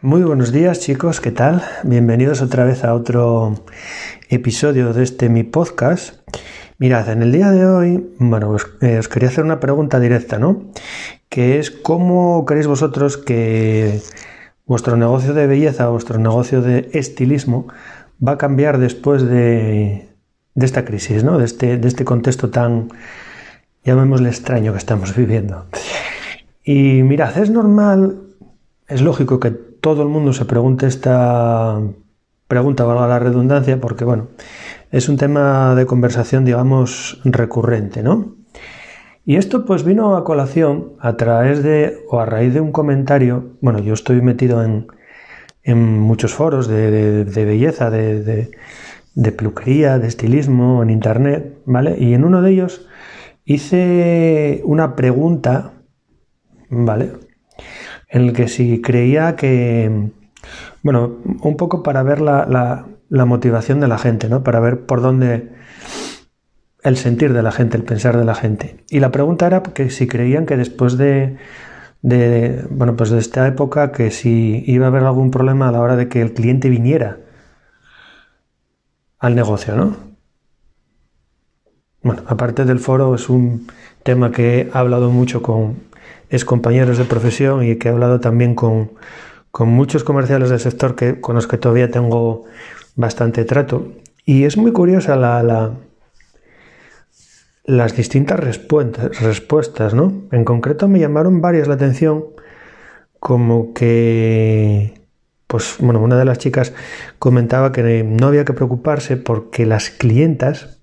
Muy buenos días chicos, ¿qué tal? Bienvenidos otra vez a otro episodio de este mi podcast. Mirad, en el día de hoy, bueno, os, eh, os, quería hacer una pregunta directa, ¿no? Que es cómo creéis vosotros que vuestro negocio de belleza, vuestro negocio de estilismo va a cambiar después de, esta crisis, ¿no? De este, de este contexto tan, llamémosle extraño que estamos viviendo. Y mirad, es normal, es lógico que todo el mundo se pregunte esta pregunta, valga la redundancia, porque bueno, es un tema de conversación, digamos, recurrente, ¿no? Y esto pues vino a colación a través de, o a raíz de un comentario, bueno, yo estoy metido en, en muchos foros de, de, de belleza, de, de, peluquería, de estilismo, en internet, ¿vale? Y en uno de ellos hice una pregunta, ¿vale? En el que si creía que, bueno, un poco para ver la, la, la, motivación de la gente, ¿no? Para ver por dónde el sentir de la gente, el pensar de la gente. Y la pregunta era que si creían que después de, de bueno, pues de esta época, que si iba a haber algún problema a la hora de que el cliente viniera al negocio, ¿no? Bueno, aparte del foro es un tema que he hablado mucho con, es compañeros de profesión y que he hablado también con, con muchos comerciales del sector que, con los que todavía tengo bastante trato. Y es muy curiosa la, la, las distintas respuestas, ¿no? En concreto me llamaron varias la atención, como que, pues, bueno, una de las chicas comentaba que no había que preocuparse porque las clientas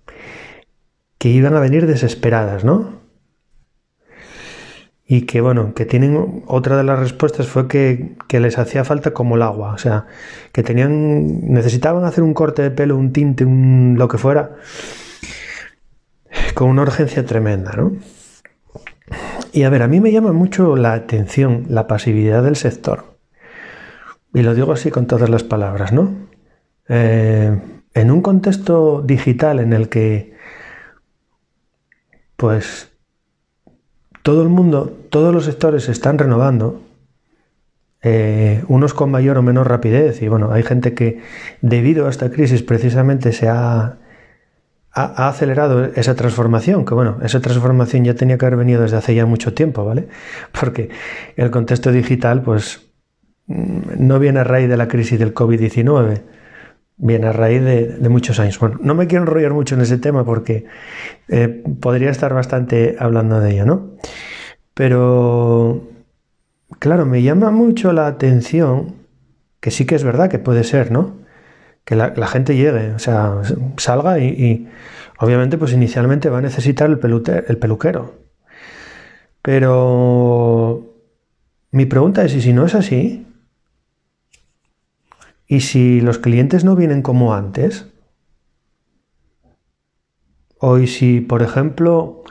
que iban a venir desesperadas, ¿no? Y que bueno, que tienen otra de las respuestas fue que, que, les hacía falta como el agua, o sea, que tenían, necesitaban hacer un corte de pelo, un tinte, un lo que fuera, con una urgencia tremenda, ¿no? Y a ver, a mí me llama mucho la atención la pasividad del sector. Y lo digo así con todas las palabras, ¿no? Eh, en un contexto digital en el que, pues, todo el mundo, todos los sectores se están renovando, eh, unos con mayor o menor rapidez, y bueno, hay gente que debido a esta crisis precisamente se ha, ha, ha, acelerado esa transformación, que bueno, esa transformación ya tenía que haber venido desde hace ya mucho tiempo, ¿vale? Porque el contexto digital, pues, mm, no viene a raíz de la crisis del COVID-19, viene a raíz de, muchos años. Bueno, no me quiero enrollar mucho en ese tema porque eh, podría estar bastante hablando de ello, ¿no? Pero, claro, me llama mucho la atención que sí que es verdad que puede ser, ¿no? Que la, gente llegue, o sea, salga y, obviamente pues inicialmente va a necesitar el, el peluquero. Pero mi pregunta es, ¿y si no es así? ¿Y si los clientes no vienen como antes? O si, por ejemplo,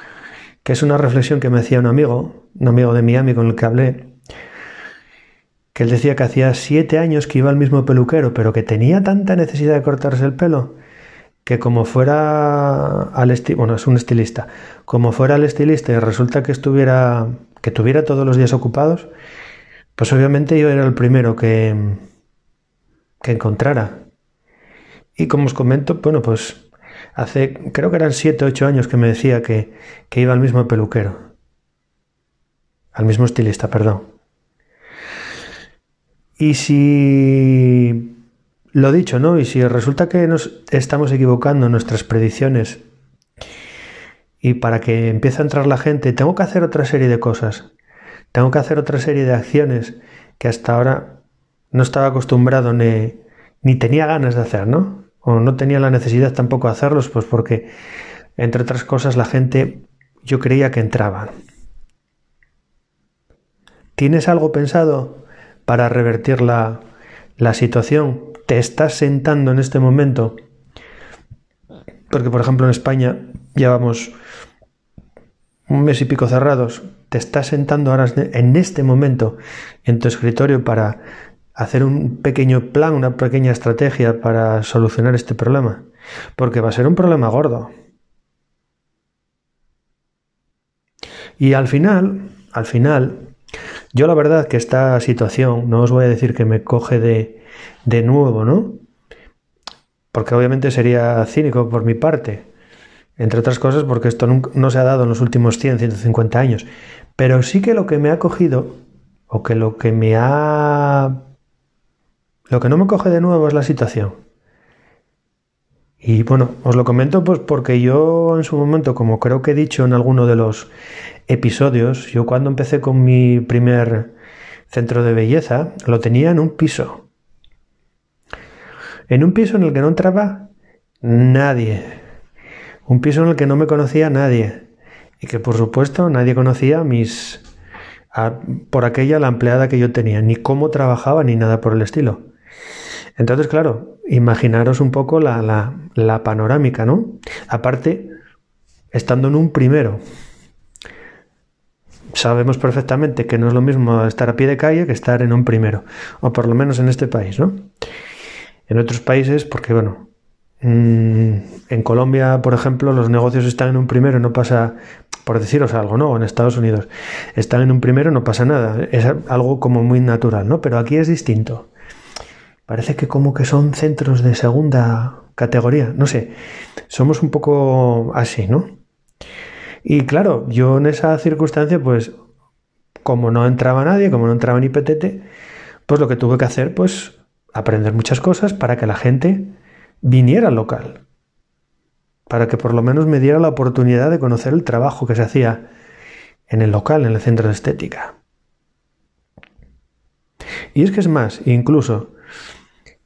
que es una reflexión que me hacía un amigo, un amigo de Miami con el que hablé, que él decía que hacía siete años que iba al mismo peluquero, pero que tenía tanta necesidad de cortarse el pelo, que como fuera al estilista, bueno, es un estilista, como fuera al estilista y resulta que estuviera, que tuviera todos los días ocupados, pues obviamente yo era el primero que, que encontrara. Y como os comento, bueno, pues hace, creo que eran 7 o 8 años que me decía que, que iba al mismo peluquero. Al mismo estilista, perdón. Y si lo dicho, ¿no? Y si resulta que nos estamos equivocando en nuestras predicciones y para que empiece a entrar la gente, tengo que hacer otra serie de cosas. Tengo que hacer otra serie de acciones que hasta ahora no estaba acostumbrado ni, ni tenía ganas de hacer, ¿no? O no tenía la necesidad tampoco de hacerlos, pues porque, entre otras cosas, la gente yo creía que entraba. ¿Tienes algo pensado para revertir la, la situación? ¿Te estás sentando en este momento? Porque, por ejemplo, en España llevamos un mes y pico cerrados. ¿Te estás sentando ahora en este momento en tu escritorio para hacer un pequeño plan, una pequeña estrategia para solucionar este problema, porque va a ser un problema gordo. Y al final, al final, Yo la verdad que esta situación, no os voy a decir que me coge de, de nuevo, ¿no? Porque obviamente sería cínico por mi parte, entre otras cosas porque esto no se ha dado en los últimos 100, 150 años. Pero sí que lo que me ha cogido, o que lo que me ha... Lo que no me coge de nuevo es la situación. Y bueno, os lo comento pues porque yo en su momento, como creo que he dicho en alguno de los episodios, yo cuando empecé con mi primer centro de belleza, lo tenía en un piso. En un piso en el que no entraba nadie. Un piso en el que no me conocía nadie. Y que por supuesto nadie conocía mis... por aquella la empleada que yo tenía, ni cómo trabajaba, ni nada por el estilo. Entonces, claro, imaginaros un poco la, panorámica, ¿no? Aparte, estando en un primero, sabemos perfectamente que no es lo mismo estar a pie de calle que estar en un primero, o por lo menos en este país, ¿no? En otros países, porque bueno, mm, en Colombia, por ejemplo, los negocios están en un primero, no pasa, por deciros algo, ¿no? En Estados Unidos, están en un primero, no pasa nada, es algo como muy natural, ¿no? Pero aquí es distinto. Parece que como que son centros de segunda categoría, no sé, somos un poco así, ¿no? Y claro, yo en esa circunstancia, pues como no entraba nadie, como no entraba ni petete, pues lo que tuve que hacer, pues aprender muchas cosas para que la gente viniera al local, para que por lo menos me diera la oportunidad de conocer el trabajo que se hacía en el local, en el centro de estética. Y es que es más, incluso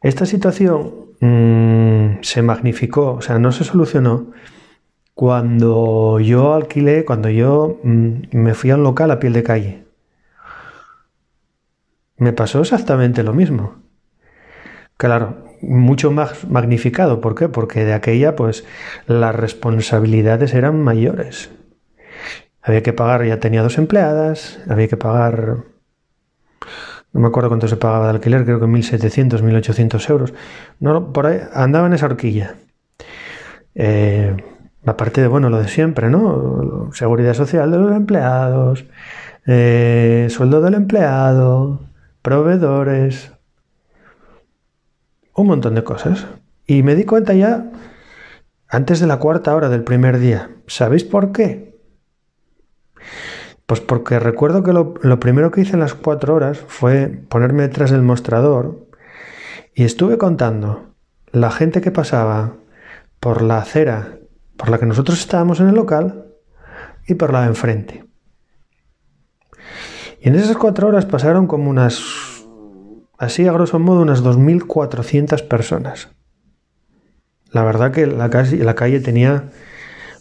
esta situación mm, se magnificó, o sea, no se solucionó cuando yo alquilé, cuando yo mm, me fui a un local a piel de calle. Me pasó exactamente lo mismo. Claro, mucho más magnificado. ¿Por qué? Porque de aquella, pues, las responsabilidades eran mayores. Había que pagar, ya tenía dos empleadas, había que pagar no me acuerdo cuánto se pagaba de alquiler, creo que 1.700, 1.800 euros. No, por ahí andaba en esa horquilla. Eh, aparte de, bueno, lo de siempre, ¿no? Seguridad social de los empleados, eh, sueldo del empleado, proveedores, un montón de cosas. Y me di cuenta ya antes de la cuarta hora del primer día. ¿Sabéis por qué? Pues porque recuerdo que lo, primero que hice en las cuatro horas fue ponerme detrás del mostrador y estuve contando la gente que pasaba por la acera por la que nosotros estábamos en el local y por la de enfrente. Y en esas cuatro horas pasaron como unas, así a grosso modo, unas 2.400 personas. La verdad que la la calle tenía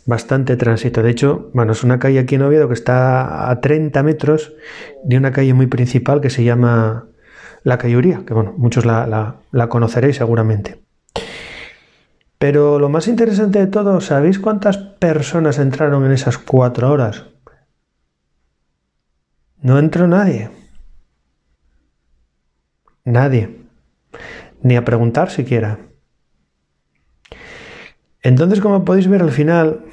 bastante tránsito. De hecho, bueno, es una calle aquí en Oviedo que está a 30 metros de una calle muy principal que se llama La Cayuría, que bueno, muchos la, la conoceréis seguramente. Pero lo más interesante de todo, ¿sabéis cuántas personas entraron en esas cuatro horas? No entró nadie. Nadie. Ni a preguntar siquiera. Entonces, como podéis ver al final,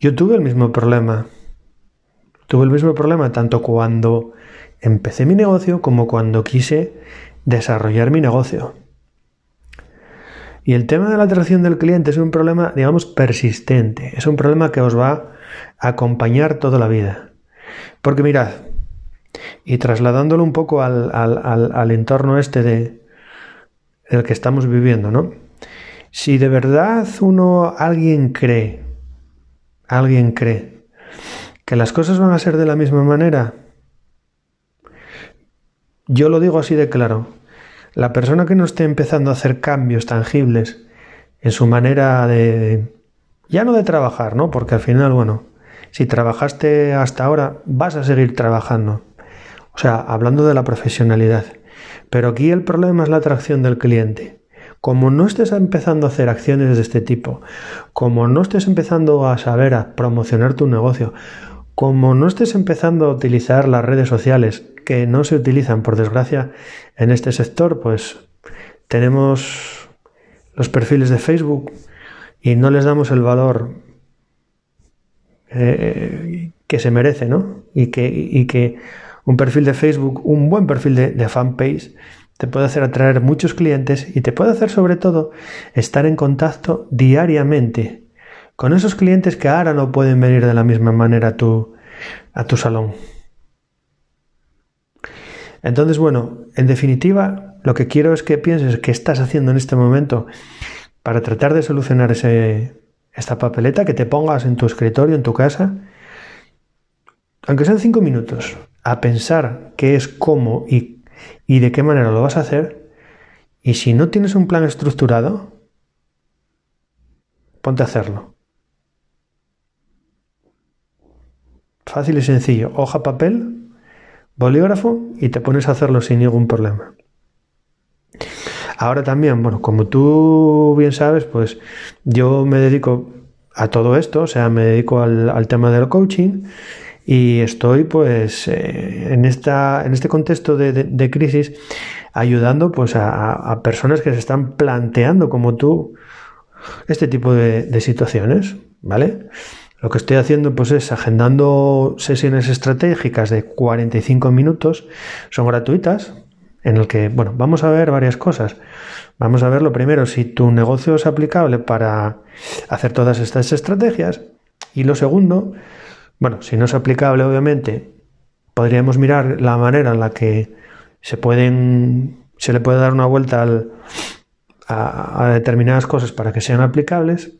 yo tuve el mismo problema. Tuve el mismo problema tanto cuando empecé mi negocio como cuando quise desarrollar mi negocio. Y el tema de la atracción del cliente es un problema, digamos, persistente. Es un problema que os va a acompañar toda la vida. Porque mirad, y trasladándolo un poco al, al entorno este de el que estamos viviendo, ¿no? Si de verdad uno, alguien cree ¿Alguien cree que las cosas van a ser de la misma manera? Yo lo digo así de claro. La persona que no esté empezando a hacer cambios tangibles en su manera de... ya no de trabajar, ¿no? Porque al final, bueno, si trabajaste hasta ahora, vas a seguir trabajando. O sea, hablando de la profesionalidad. Pero aquí el problema es la atracción del cliente. Como no estés empezando a hacer acciones de este tipo, como no estés empezando a saber a promocionar tu negocio, como no estés empezando a utilizar las redes sociales que no se utilizan por desgracia en este sector, pues tenemos los perfiles de Facebook y no les damos el valor eh, que se merece, ¿no? Y que, un perfil de Facebook, un buen perfil de fanpage, te puede hacer atraer muchos clientes y te puede hacer sobre todo estar en contacto diariamente con esos clientes que ahora no pueden venir de la misma manera a tu, a tu salón. Entonces, bueno, en definitiva, lo que quiero es que pienses qué estás haciendo en este momento para tratar de solucionar ese, esta papeleta, que te pongas en tu escritorio, en tu casa, aunque sean cinco minutos, a pensar qué es, cómo y, y de qué manera lo vas a hacer. Y si no tienes un plan estructurado, ponte a hacerlo. Fácil y sencillo. Hoja, papel, bolígrafo y te pones a hacerlo sin ningún problema. Ahora también, bueno, como tú bien sabes, pues yo me dedico a todo esto, o sea, me dedico al, tema del coaching y estoy pues eh, en, esta, en este contexto de, crisis ayudando pues a, personas que se están planteando como tú este tipo de, de situaciones, ¿vale? Lo que estoy haciendo pues es agendando sesiones estratégicas de 45 minutos, son gratuitas, en el que, bueno, vamos a ver varias cosas. Vamos a ver lo primero, si tu negocio es aplicable para hacer todas estas estrategias. Y lo segundo, bueno, si no es aplicable, obviamente, podríamos mirar la manera en la que se pueden, se le puede dar una vuelta a, a determinadas cosas para que sean aplicables.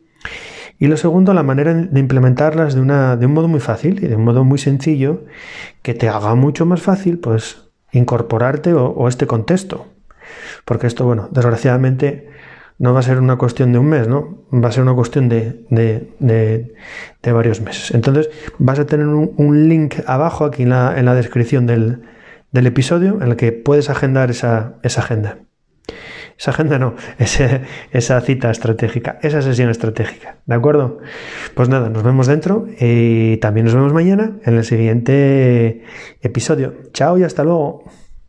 Y lo segundo, la manera de implementarlas de, una, de un modo muy fácil y de un modo muy sencillo que te haga mucho más fácil pues incorporarte o, este contexto. Porque esto, bueno, desgraciadamente no va a ser una cuestión de un mes, ¿no? Va a ser una cuestión de, de, varios meses. Entonces vas a tener un, link abajo aquí en la, en la descripción del, del, episodio en el que puedes agendar esa, esa agenda. Esa agenda no, esa cita estratégica, esa sesión estratégica. ¿De acuerdo? Pues nada, nos vemos dentro y también nos vemos mañana en el siguiente episodio. Chao y hasta luego.